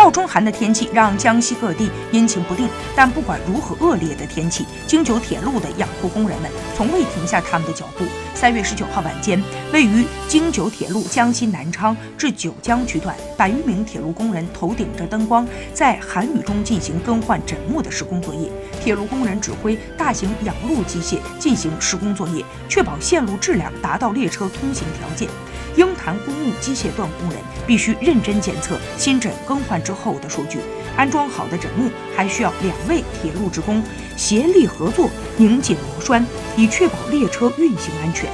倒春寒的天气让江西各地阴晴不定，但不管如何恶劣的天气，京九铁路的养护工人们从未停下他们的脚步。三月十九号晚间，位于京九铁路江西南昌至九江区段，百余名铁路工人头顶着灯光，在寒雨中进行更换枕木的施工作业。铁路工人指挥大型养路机械进行施工作业，确保线路质量达到列车通行条件。应公务机械段工人必须认真检测新枕更换之后的数据。安装好的枕木还需要两位铁路职工协力合作拧紧螺栓，以确保列车运行安全。